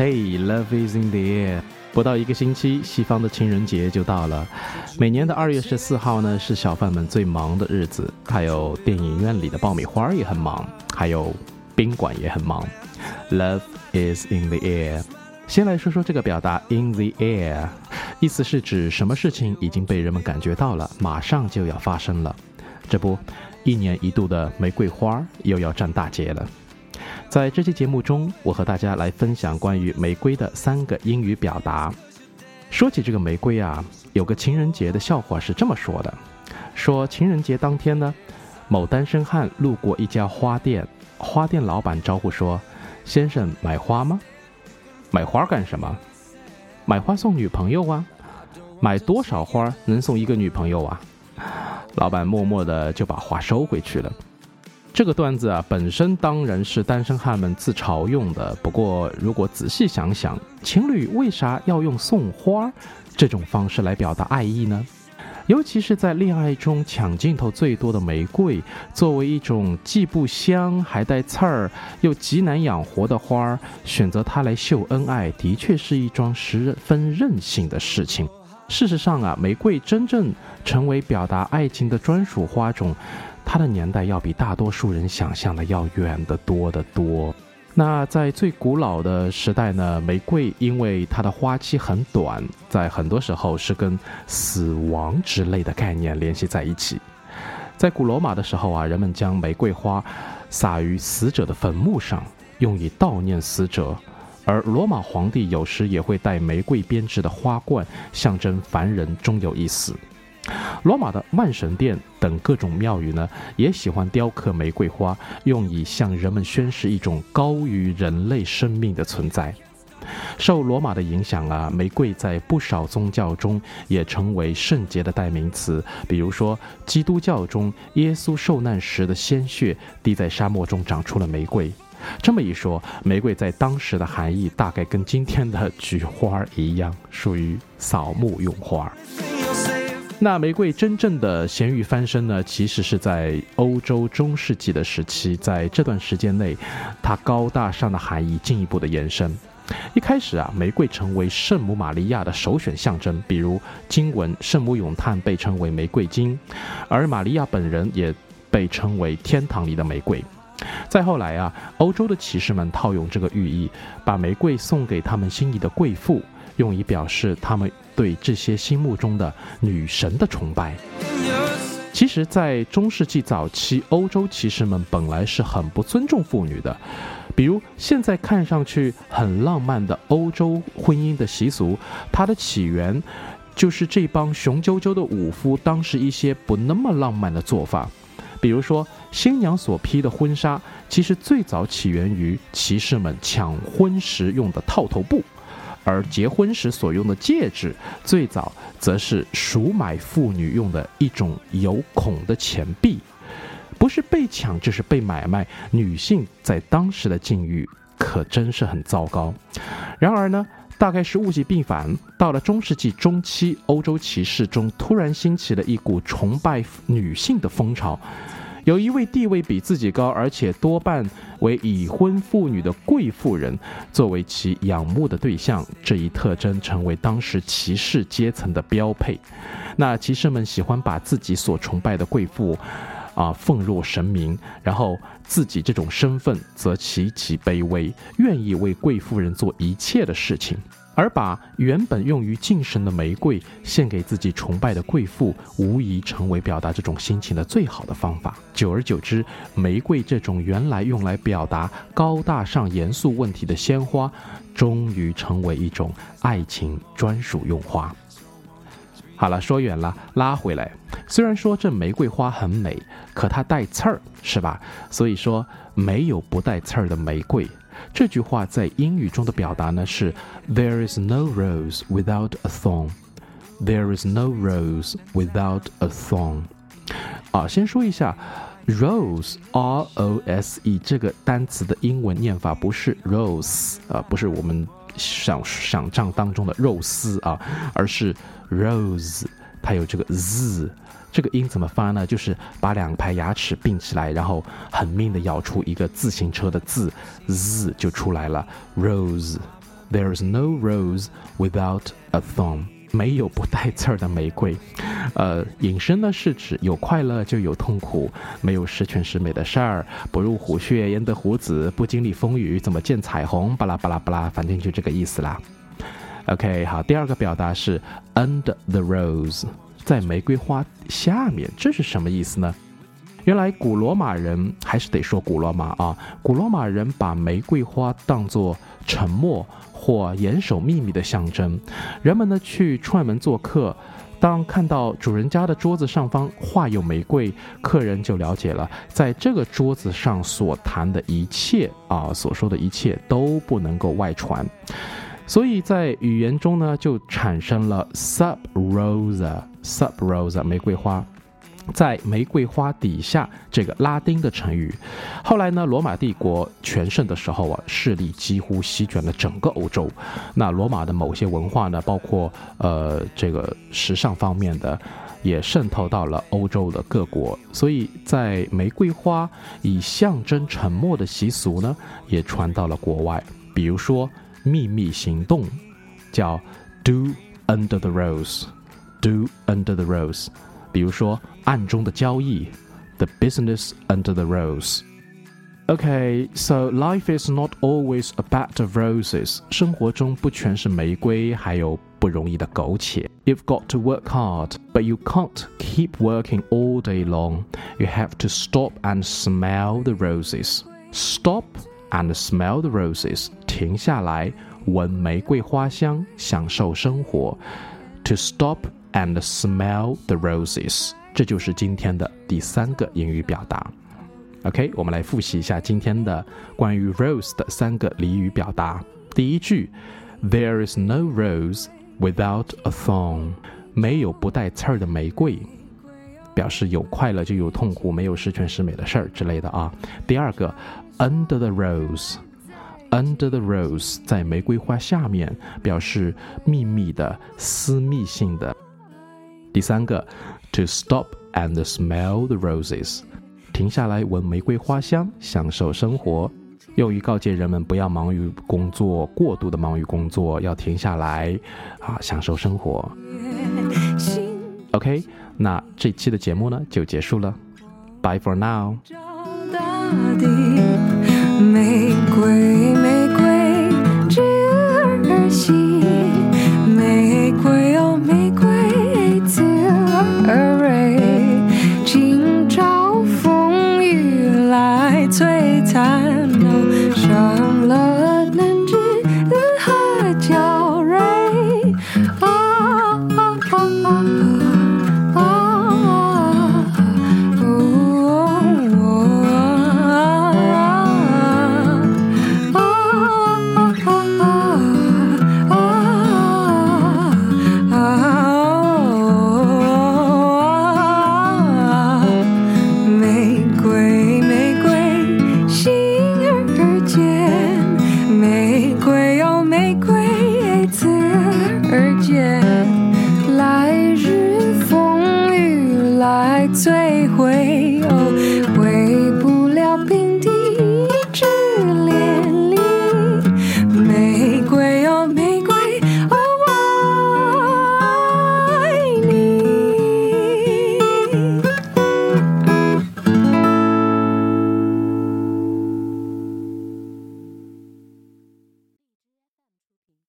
Hey, love is in the air。不到一个星期，西方的情人节就到了。每年的二月十四号呢，是小贩们最忙的日子。还有电影院里的爆米花也很忙，还有宾馆也很忙。Love is in the air。先来说说这个表达 in the air，意思是指什么事情已经被人们感觉到了，马上就要发生了。这不，一年一度的玫瑰花又要占大节了。在这期节目中，我和大家来分享关于玫瑰的三个英语表达。说起这个玫瑰啊，有个情人节的笑话是这么说的：说情人节当天呢，某单身汉路过一家花店，花店老板招呼说：“先生买花吗？买花干什么？买花送女朋友啊？买多少花能送一个女朋友啊？”老板默默的就把花收回去了。这个段子啊，本身当然是单身汉们自嘲用的。不过，如果仔细想想，情侣为啥要用送花这种方式来表达爱意呢？尤其是在恋爱中抢镜头最多的玫瑰，作为一种既不香还带刺儿又极难养活的花儿，选择它来秀恩爱，的确是一桩十分任性的事情。事实上啊，玫瑰真正成为表达爱情的专属花种。它的年代要比大多数人想象的要远得多得多。那在最古老的时代呢，玫瑰因为它的花期很短，在很多时候是跟死亡之类的概念联系在一起。在古罗马的时候啊，人们将玫瑰花撒于死者的坟墓上，用以悼念死者。而罗马皇帝有时也会戴玫瑰编织的花冠，象征凡人终有一死。罗马的万神殿等各种庙宇呢，也喜欢雕刻玫瑰花，用以向人们宣示一种高于人类生命的存在。受罗马的影响啊，玫瑰在不少宗教中也成为圣洁的代名词。比如说，基督教中，耶稣受难时的鲜血滴在沙漠中，长出了玫瑰。这么一说，玫瑰在当时的含义大概跟今天的菊花一样，属于扫墓用花。那玫瑰真正的咸鱼翻身呢？其实是在欧洲中世纪的时期，在这段时间内，它高大上的含义进一步的延伸。一开始啊，玫瑰成为圣母玛利亚的首选象征，比如经文圣母咏叹被称为玫瑰金，而玛利亚本人也被称为天堂里的玫瑰。再后来啊，欧洲的骑士们套用这个寓意，把玫瑰送给他们心仪的贵妇。用以表示他们对这些心目中的女神的崇拜。其实，在中世纪早期，欧洲骑士们本来是很不尊重妇女的。比如，现在看上去很浪漫的欧洲婚姻的习俗，它的起源就是这帮雄赳赳的武夫当时一些不那么浪漫的做法。比如说，新娘所披的婚纱，其实最早起源于骑士们抢婚时用的套头布。而结婚时所用的戒指，最早则是赎买妇女用的一种有孔的钱币，不是被抢就是被买卖。女性在当时的境遇可真是很糟糕。然而呢，大概是物极必反，到了中世纪中期，欧洲骑士中突然兴起了一股崇拜女性的风潮。有一位地位比自己高，而且多半为已婚妇女的贵妇人作为其仰慕的对象，这一特征成为当时骑士阶层的标配。那骑士们喜欢把自己所崇拜的贵妇，啊，奉若神明，然后自己这种身份则极其卑微，愿意为贵妇人做一切的事情。而把原本用于敬神的玫瑰献给自己崇拜的贵妇，无疑成为表达这种心情的最好的方法。久而久之，玫瑰这种原来用来表达高大上、严肃问题的鲜花，终于成为一种爱情专属用花。好了，说远了，拉回来。虽然说这玫瑰花很美，可它带刺儿，是吧？所以说，没有不带刺儿的玫瑰。这句话在英语中的表达呢是 "There is no rose without a thorn." There is no rose without a thorn. 啊，先说一下 rose r o s e 这个单词的英文念法不是 rose 啊，不是我们想想象当中的肉丝啊，而是 rose，它有这个 z。这个音怎么发呢？就是把两排牙齿并起来，然后很命的咬出一个自行车的字，z 就出来了。Rose，There is no rose without a thorn。没有不带刺儿的玫瑰。呃，引申呢是指有快乐就有痛苦，没有十全十美的事儿，不入虎穴焉得虎子，不经历风雨怎么见彩虹？巴拉巴拉巴拉，反正就这个意思啦。OK，好，第二个表达是 under the rose，在玫瑰花下面，这是什么意思呢？原来古罗马人还是得说古罗马啊，古罗马人把玫瑰花当作沉默或严守秘密的象征。人们呢去串门做客，当看到主人家的桌子上方画有玫瑰，客人就了解了，在这个桌子上所谈的一切啊，所说的一切都不能够外传。所以在语言中呢，就产生了 sub rosa Sub Rosa，玫瑰花。在玫瑰花底下，这个拉丁的成语。后来呢，罗马帝国全盛的时候啊，势力几乎席卷了整个欧洲。那罗马的某些文化呢，包括呃这个时尚方面的，也渗透到了欧洲的各国。所以在玫瑰花以象征沉默的习俗呢，也传到了国外。比如说秘密行动，叫 do under the rose rose，do under the rose。比如说暗中的交易，the business under the rose。Okay, so life is not always a bed of roses. 生活中不全是玫瑰，还有不容易的苟且。You've got to work hard, but you can't keep working all day long. You have to stop and smell the roses. Stop and smell the roses. 停下来，闻玫瑰花香，享受生活。To stop and smell the roses，这就是今天的第三个英语表达。OK，我们来复习一下今天的关于 rose 的三个俚语表达。第一句，There is no rose without a thorn，没有不带刺儿的玫瑰，表示有快乐就有痛苦，没有十全十美的事儿之类的啊。第二个，Under the rose。Under the rose，在玫瑰花下面，表示秘密的、私密性的。第三个，to stop and smell the roses，停下来闻玫瑰花香，享受生活，用于告诫人们不要忙于工作，过度的忙于工作，要停下来，啊，享受生活。OK，那这期的节目呢就结束了，Bye for now。